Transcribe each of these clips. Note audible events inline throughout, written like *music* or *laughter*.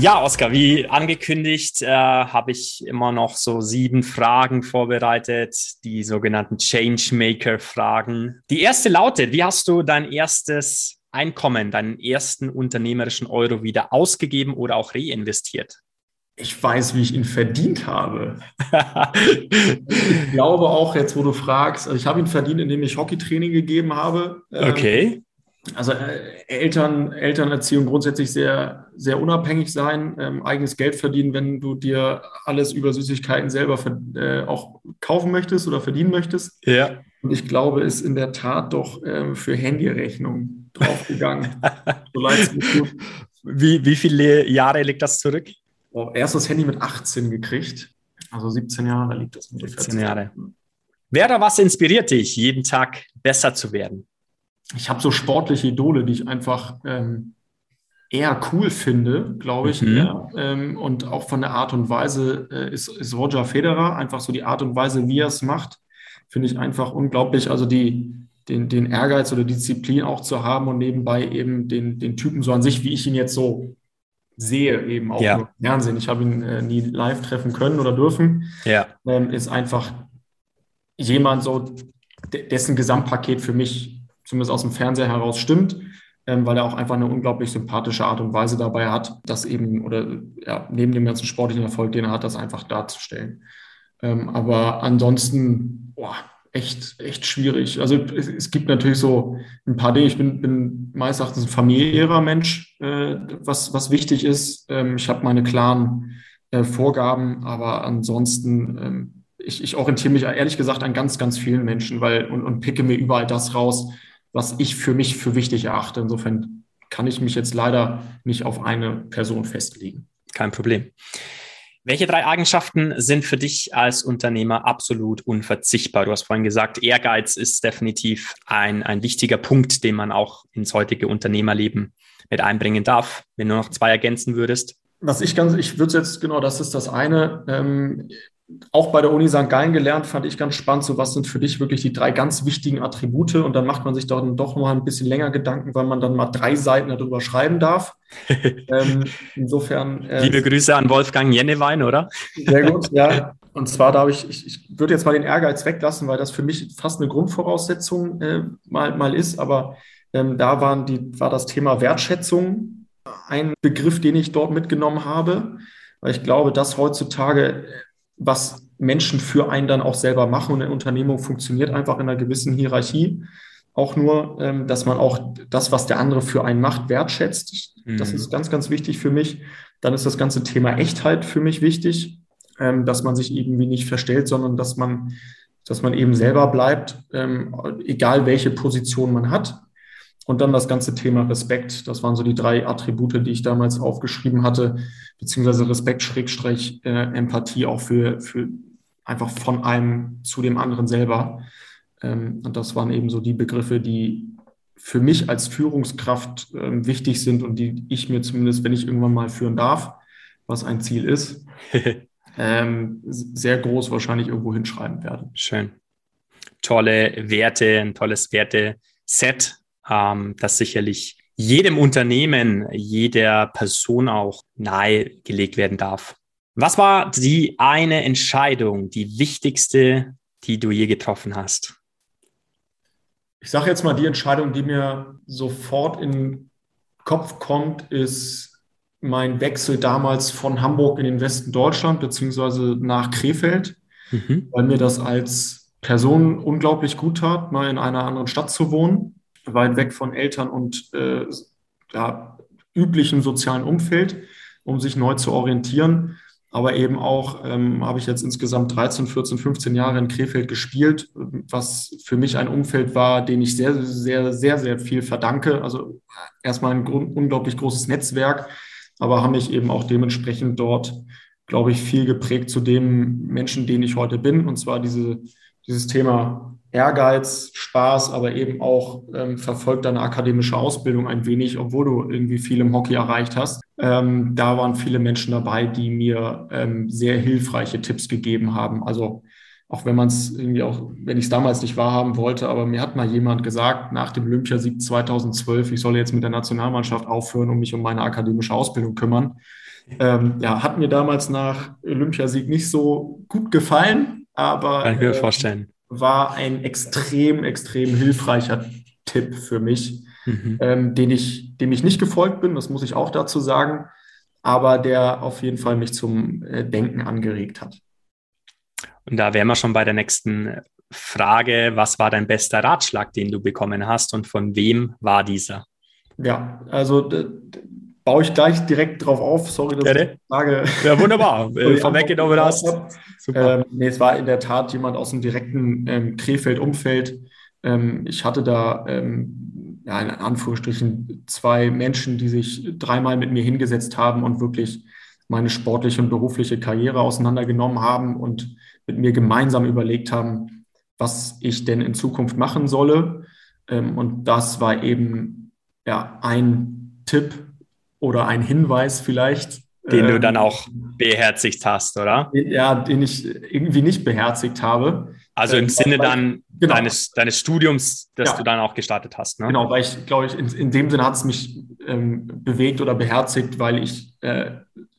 Ja, Oskar, wie angekündigt, äh, habe ich immer noch so sieben Fragen vorbereitet, die sogenannten Changemaker-Fragen. Die erste lautet, wie hast du dein erstes Einkommen, deinen ersten unternehmerischen Euro wieder ausgegeben oder auch reinvestiert? Ich weiß, wie ich ihn verdient habe. *laughs* ich glaube auch, jetzt wo du fragst, also ich habe ihn verdient, indem ich Hockeytraining gegeben habe. Ähm, okay also äh, Eltern, Elternerziehung grundsätzlich sehr, sehr unabhängig sein, ähm, eigenes Geld verdienen, wenn du dir alles über Süßigkeiten selber äh, auch kaufen möchtest oder verdienen möchtest. Ja. Und ich glaube, ist in der Tat doch äh, für Handyrechnung draufgegangen. *laughs* so wie, wie viele Jahre liegt das zurück? Oh, erstes Handy mit 18 gekriegt. Also 17 Jahre liegt das mit 17 Jahre. Wer oder was inspiriert dich, jeden Tag besser zu werden? Ich habe so sportliche Idole, die ich einfach ähm, eher cool finde, glaube ich. Mhm. Eher, ähm, und auch von der Art und Weise äh, ist, ist Roger Federer, einfach so die Art und Weise, wie er es macht, finde ich einfach unglaublich. Also die, den, den Ehrgeiz oder Disziplin auch zu haben und nebenbei eben den, den Typen so an sich, wie ich ihn jetzt so sehe, eben auch ja. im Fernsehen. Ich habe ihn äh, nie live treffen können oder dürfen. Ja. Ähm, ist einfach jemand so, dessen Gesamtpaket für mich zumindest aus dem Fernseher heraus stimmt, ähm, weil er auch einfach eine unglaublich sympathische Art und Weise dabei hat, das eben oder ja, neben dem ganzen sportlichen Erfolg, den er hat, das einfach darzustellen. Ähm, aber ansonsten, boah, echt, echt schwierig. Also es, es, gibt natürlich so ein paar Dinge. Ich bin, bin meines Erachtens ein familiärer Mensch, äh, was, was wichtig ist. Ähm, ich habe meine klaren äh, Vorgaben, aber ansonsten ähm, ich, ich orientiere mich ehrlich gesagt an ganz, ganz vielen Menschen, weil und, und picke mir überall das raus, was ich für mich für wichtig erachte. Insofern kann ich mich jetzt leider nicht auf eine Person festlegen. Kein Problem. Welche drei Eigenschaften sind für dich als Unternehmer absolut unverzichtbar? Du hast vorhin gesagt, Ehrgeiz ist definitiv ein, ein wichtiger Punkt, den man auch ins heutige Unternehmerleben mit einbringen darf. Wenn du noch zwei ergänzen würdest. Was ich ganz, ich würde jetzt, genau, das ist das eine. Ähm, auch bei der Uni St. Gallen gelernt, fand ich ganz spannend, so was sind für dich wirklich die drei ganz wichtigen Attribute und dann macht man sich dann doch mal ein bisschen länger Gedanken, weil man dann mal drei Seiten darüber schreiben darf. *laughs* ähm, insofern. Äh, Liebe Grüße an Wolfgang Jennewein, oder? Sehr gut, ja. *laughs* Und zwar darf ich, ich, ich würde jetzt mal den Ehrgeiz weglassen, weil das für mich fast eine Grundvoraussetzung äh, mal, mal ist, aber ähm, da waren die, war das Thema Wertschätzung ein Begriff, den ich dort mitgenommen habe, weil ich glaube, dass heutzutage was Menschen für einen dann auch selber machen. Und eine Unternehmung funktioniert einfach in einer gewissen Hierarchie. Auch nur, ähm, dass man auch das, was der andere für einen macht, wertschätzt. Das mhm. ist ganz, ganz wichtig für mich. Dann ist das ganze Thema Echtheit für mich wichtig, ähm, dass man sich irgendwie nicht verstellt, sondern dass man, dass man eben selber bleibt, ähm, egal welche Position man hat. Und dann das ganze Thema Respekt. Das waren so die drei Attribute, die ich damals aufgeschrieben hatte, beziehungsweise Respekt, Schrägstrich, äh, Empathie auch für, für einfach von einem zu dem anderen selber. Ähm, und das waren eben so die Begriffe, die für mich als Führungskraft äh, wichtig sind und die ich mir zumindest, wenn ich irgendwann mal führen darf, was ein Ziel ist, *laughs* ähm, sehr groß wahrscheinlich irgendwo hinschreiben werde. Schön. Tolle Werte, ein tolles Werteset, ähm, das sicherlich jedem Unternehmen, jeder Person auch nahegelegt werden darf. Was war die eine Entscheidung, die wichtigste, die du je getroffen hast? Ich sage jetzt mal, die Entscheidung, die mir sofort in den Kopf kommt, ist mein Wechsel damals von Hamburg in den Westen Deutschland beziehungsweise nach Krefeld, mhm. weil mir das als Person unglaublich gut tat, mal in einer anderen Stadt zu wohnen weit weg von Eltern und äh, ja, üblichem sozialen Umfeld, um sich neu zu orientieren. Aber eben auch ähm, habe ich jetzt insgesamt 13, 14, 15 Jahre in Krefeld gespielt, was für mich ein Umfeld war, den ich sehr, sehr, sehr, sehr viel verdanke. Also erstmal ein unglaublich großes Netzwerk, aber habe mich eben auch dementsprechend dort, glaube ich, viel geprägt zu dem Menschen, den ich heute bin. Und zwar diese, dieses Thema Ehrgeiz, Spaß, aber eben auch ähm, verfolgt deine akademische Ausbildung ein wenig, obwohl du irgendwie viel im Hockey erreicht hast. Ähm, da waren viele Menschen dabei, die mir ähm, sehr hilfreiche Tipps gegeben haben. Also auch wenn man es irgendwie auch, wenn ich es damals nicht wahrhaben wollte, aber mir hat mal jemand gesagt, nach dem Olympiasieg 2012, ich solle jetzt mit der Nationalmannschaft aufhören und mich um meine akademische Ausbildung kümmern. Ähm, ja, hat mir damals nach Olympiasieg nicht so gut gefallen, aber Kann ich mir äh, vorstellen. War ein extrem, extrem hilfreicher Tipp für mich, mhm. ähm, den ich, dem ich nicht gefolgt bin, das muss ich auch dazu sagen, aber der auf jeden Fall mich zum äh, Denken angeregt hat. Und da wären wir schon bei der nächsten Frage. Was war dein bester Ratschlag, den du bekommen hast und von wem war dieser? Ja, also baue ich gleich direkt drauf auf. Sorry, dass ja, ich die Frage. Ja, wunderbar. *laughs* äh, vorweggenommen hast. Super. Ähm, nee, es war in der Tat jemand aus dem direkten ähm, Krefeld-Umfeld. Ähm, ich hatte da ähm, ja, in Anführungsstrichen zwei Menschen, die sich dreimal mit mir hingesetzt haben und wirklich meine sportliche und berufliche Karriere auseinandergenommen haben und mit mir gemeinsam überlegt haben, was ich denn in Zukunft machen solle. Ähm, und das war eben ja ein Tipp oder ein Hinweis vielleicht. Den du dann ähm, auch beherzigt hast, oder? Ja, den ich irgendwie nicht beherzigt habe. Also im ähm, Sinne dann genau. deines, deines Studiums, das ja. du dann auch gestartet hast. Ne? Genau, weil ich glaube, ich, in, in dem Sinne hat es mich ähm, bewegt oder beherzigt, weil ich äh,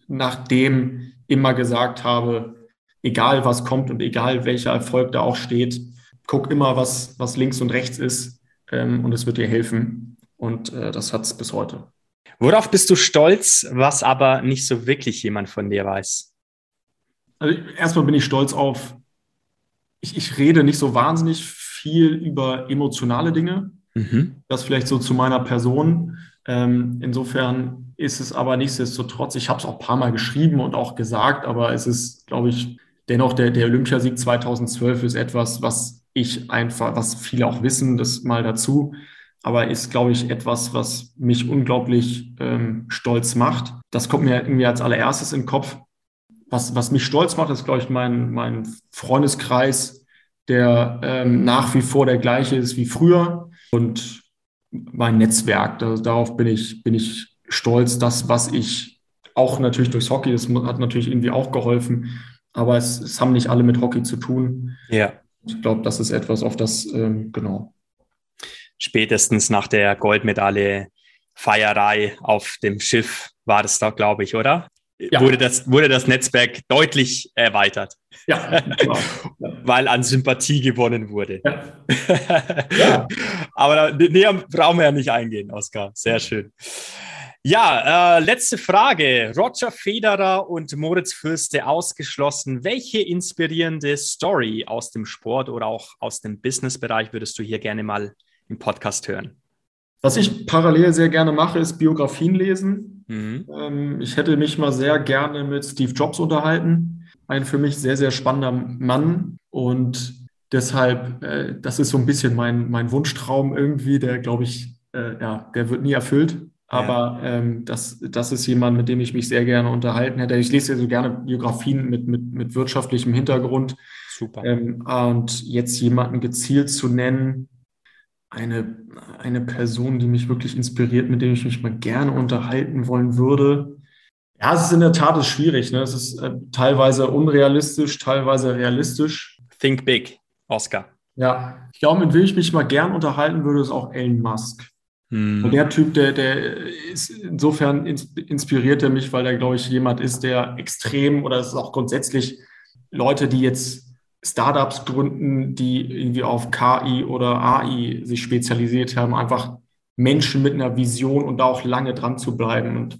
nachdem immer gesagt habe, egal was kommt und egal welcher Erfolg da auch steht, guck immer, was, was links und rechts ist ähm, und es wird dir helfen. Und äh, das hat es bis heute. Worauf bist du stolz, was aber nicht so wirklich jemand von dir weiß? Also erstmal bin ich stolz auf, ich, ich rede nicht so wahnsinnig viel über emotionale Dinge. Mhm. Das vielleicht so zu meiner Person. Ähm, insofern ist es aber nichtsdestotrotz, ich habe es auch ein paar Mal geschrieben und auch gesagt, aber es ist, glaube ich, dennoch der, der Olympiasieg 2012 ist etwas, was ich einfach, was viele auch wissen, das mal dazu, aber ist, glaube ich, etwas, was mich unglaublich ähm, stolz macht. Das kommt mir irgendwie als allererstes in den Kopf. Was, was mich stolz macht, ist, glaube ich, mein, mein Freundeskreis, der ähm, nach wie vor der gleiche ist wie früher und mein Netzwerk. Da, darauf bin ich, bin ich stolz. Das, was ich auch natürlich durchs Hockey, das hat natürlich irgendwie auch geholfen, aber es, es haben nicht alle mit Hockey zu tun. Ja. Ich glaube, das ist etwas, auf das, ähm, genau. Spätestens nach der Goldmedaille Feierei auf dem Schiff war das da, glaube ich, oder? Ja. Wurde, das, wurde das Netzwerk deutlich erweitert. Ja, genau. *laughs* Weil an Sympathie gewonnen wurde. Ja. *laughs* ja. Aber näher brauchen wir ja nicht eingehen, Oskar. Sehr schön. Ja, äh, letzte Frage. Roger Federer und Moritz Fürste ausgeschlossen. Welche inspirierende Story aus dem Sport oder auch aus dem Businessbereich würdest du hier gerne mal im Podcast hören? Was ich parallel sehr gerne mache, ist Biografien lesen. Mhm. Ähm, ich hätte mich mal sehr gerne mit Steve Jobs unterhalten. Ein für mich sehr, sehr spannender Mann. Und deshalb, äh, das ist so ein bisschen mein, mein Wunschtraum irgendwie, der, glaube ich, äh, ja, der wird nie erfüllt. Aber ja. ähm, das, das ist jemand, mit dem ich mich sehr gerne unterhalten hätte. Ich lese ja so gerne Biografien mit, mit, mit wirtschaftlichem Hintergrund. Super. Ähm, und jetzt jemanden gezielt zu nennen, eine, eine Person, die mich wirklich inspiriert, mit dem ich mich mal gerne unterhalten wollen würde. Ja, es ist in der Tat ist schwierig. Ne? Es ist äh, teilweise unrealistisch, teilweise realistisch. Think big, Oscar. Ja, ich glaube, mit wem ich mich mal gern unterhalten würde, ist auch Elon Musk. Hm. Der Typ, der, der ist insofern inspiriert er mich, weil er, glaube ich, jemand ist, der extrem oder es ist auch grundsätzlich Leute, die jetzt Startups gründen, die irgendwie auf KI oder AI sich spezialisiert haben, einfach Menschen mit einer Vision und da auch lange dran zu bleiben. Und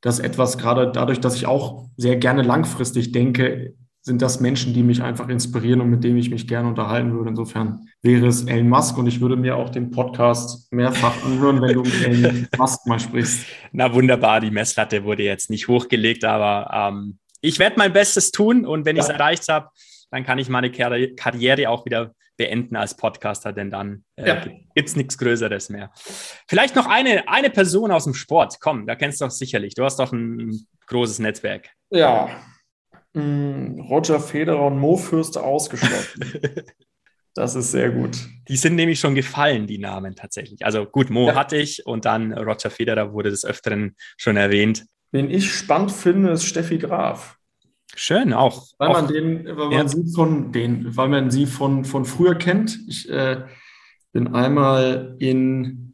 das etwas gerade dadurch, dass ich auch sehr gerne langfristig denke, sind das Menschen, die mich einfach inspirieren und mit denen ich mich gerne unterhalten würde. Insofern wäre es Elon Musk und ich würde mir auch den Podcast mehrfach anhören, wenn du mit Elon Musk mal sprichst. Na wunderbar, die Messlatte wurde jetzt nicht hochgelegt, aber ähm, ich werde mein Bestes tun und wenn ja. ich es erreicht habe, dann kann ich meine Karri Karriere auch wieder beenden als Podcaster, denn dann äh, ja. gibt es nichts Größeres mehr. Vielleicht noch eine, eine Person aus dem Sport. Komm, da kennst du doch sicherlich. Du hast doch ein großes Netzwerk. Ja, hm, Roger Federer und Mo Fürste ausgeschlossen. *laughs* das ist sehr gut. Die sind nämlich schon gefallen, die Namen tatsächlich. Also gut, Mo ja. hatte ich und dann Roger Federer wurde des Öfteren schon erwähnt. Wen ich spannend finde, ist Steffi Graf. Schön, auch. Weil auch, man den, weil man ja. sie von den, weil man sie von, von früher kennt. Ich äh, bin einmal in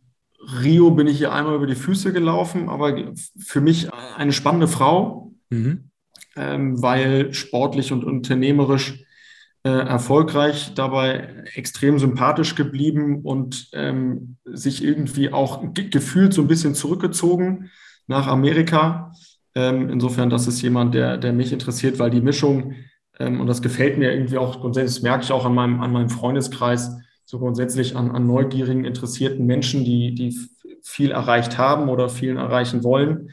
Rio bin ich hier einmal über die Füße gelaufen, aber für mich eine spannende Frau, mhm. ähm, weil sportlich und unternehmerisch äh, erfolgreich, dabei extrem sympathisch geblieben und ähm, sich irgendwie auch gefühlt so ein bisschen zurückgezogen nach Amerika. Ähm, insofern, das ist jemand, der, der mich interessiert, weil die Mischung, ähm, und das gefällt mir irgendwie auch grundsätzlich, das merke ich auch an meinem, an meinem Freundeskreis, so grundsätzlich an, an neugierigen, interessierten Menschen, die, die viel erreicht haben oder vielen erreichen wollen,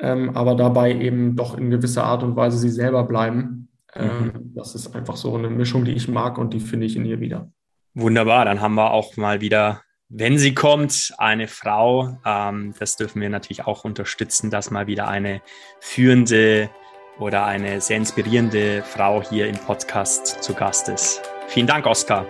ähm, aber dabei eben doch in gewisser Art und Weise sie selber bleiben. Ähm, mhm. Das ist einfach so eine Mischung, die ich mag und die finde ich in ihr wieder. Wunderbar, dann haben wir auch mal wieder, wenn sie kommt, eine Frau. Ähm, das dürfen wir natürlich auch unterstützen, dass mal wieder eine führende oder eine sehr inspirierende Frau hier im Podcast zu Gast ist. Vielen Dank, Oskar.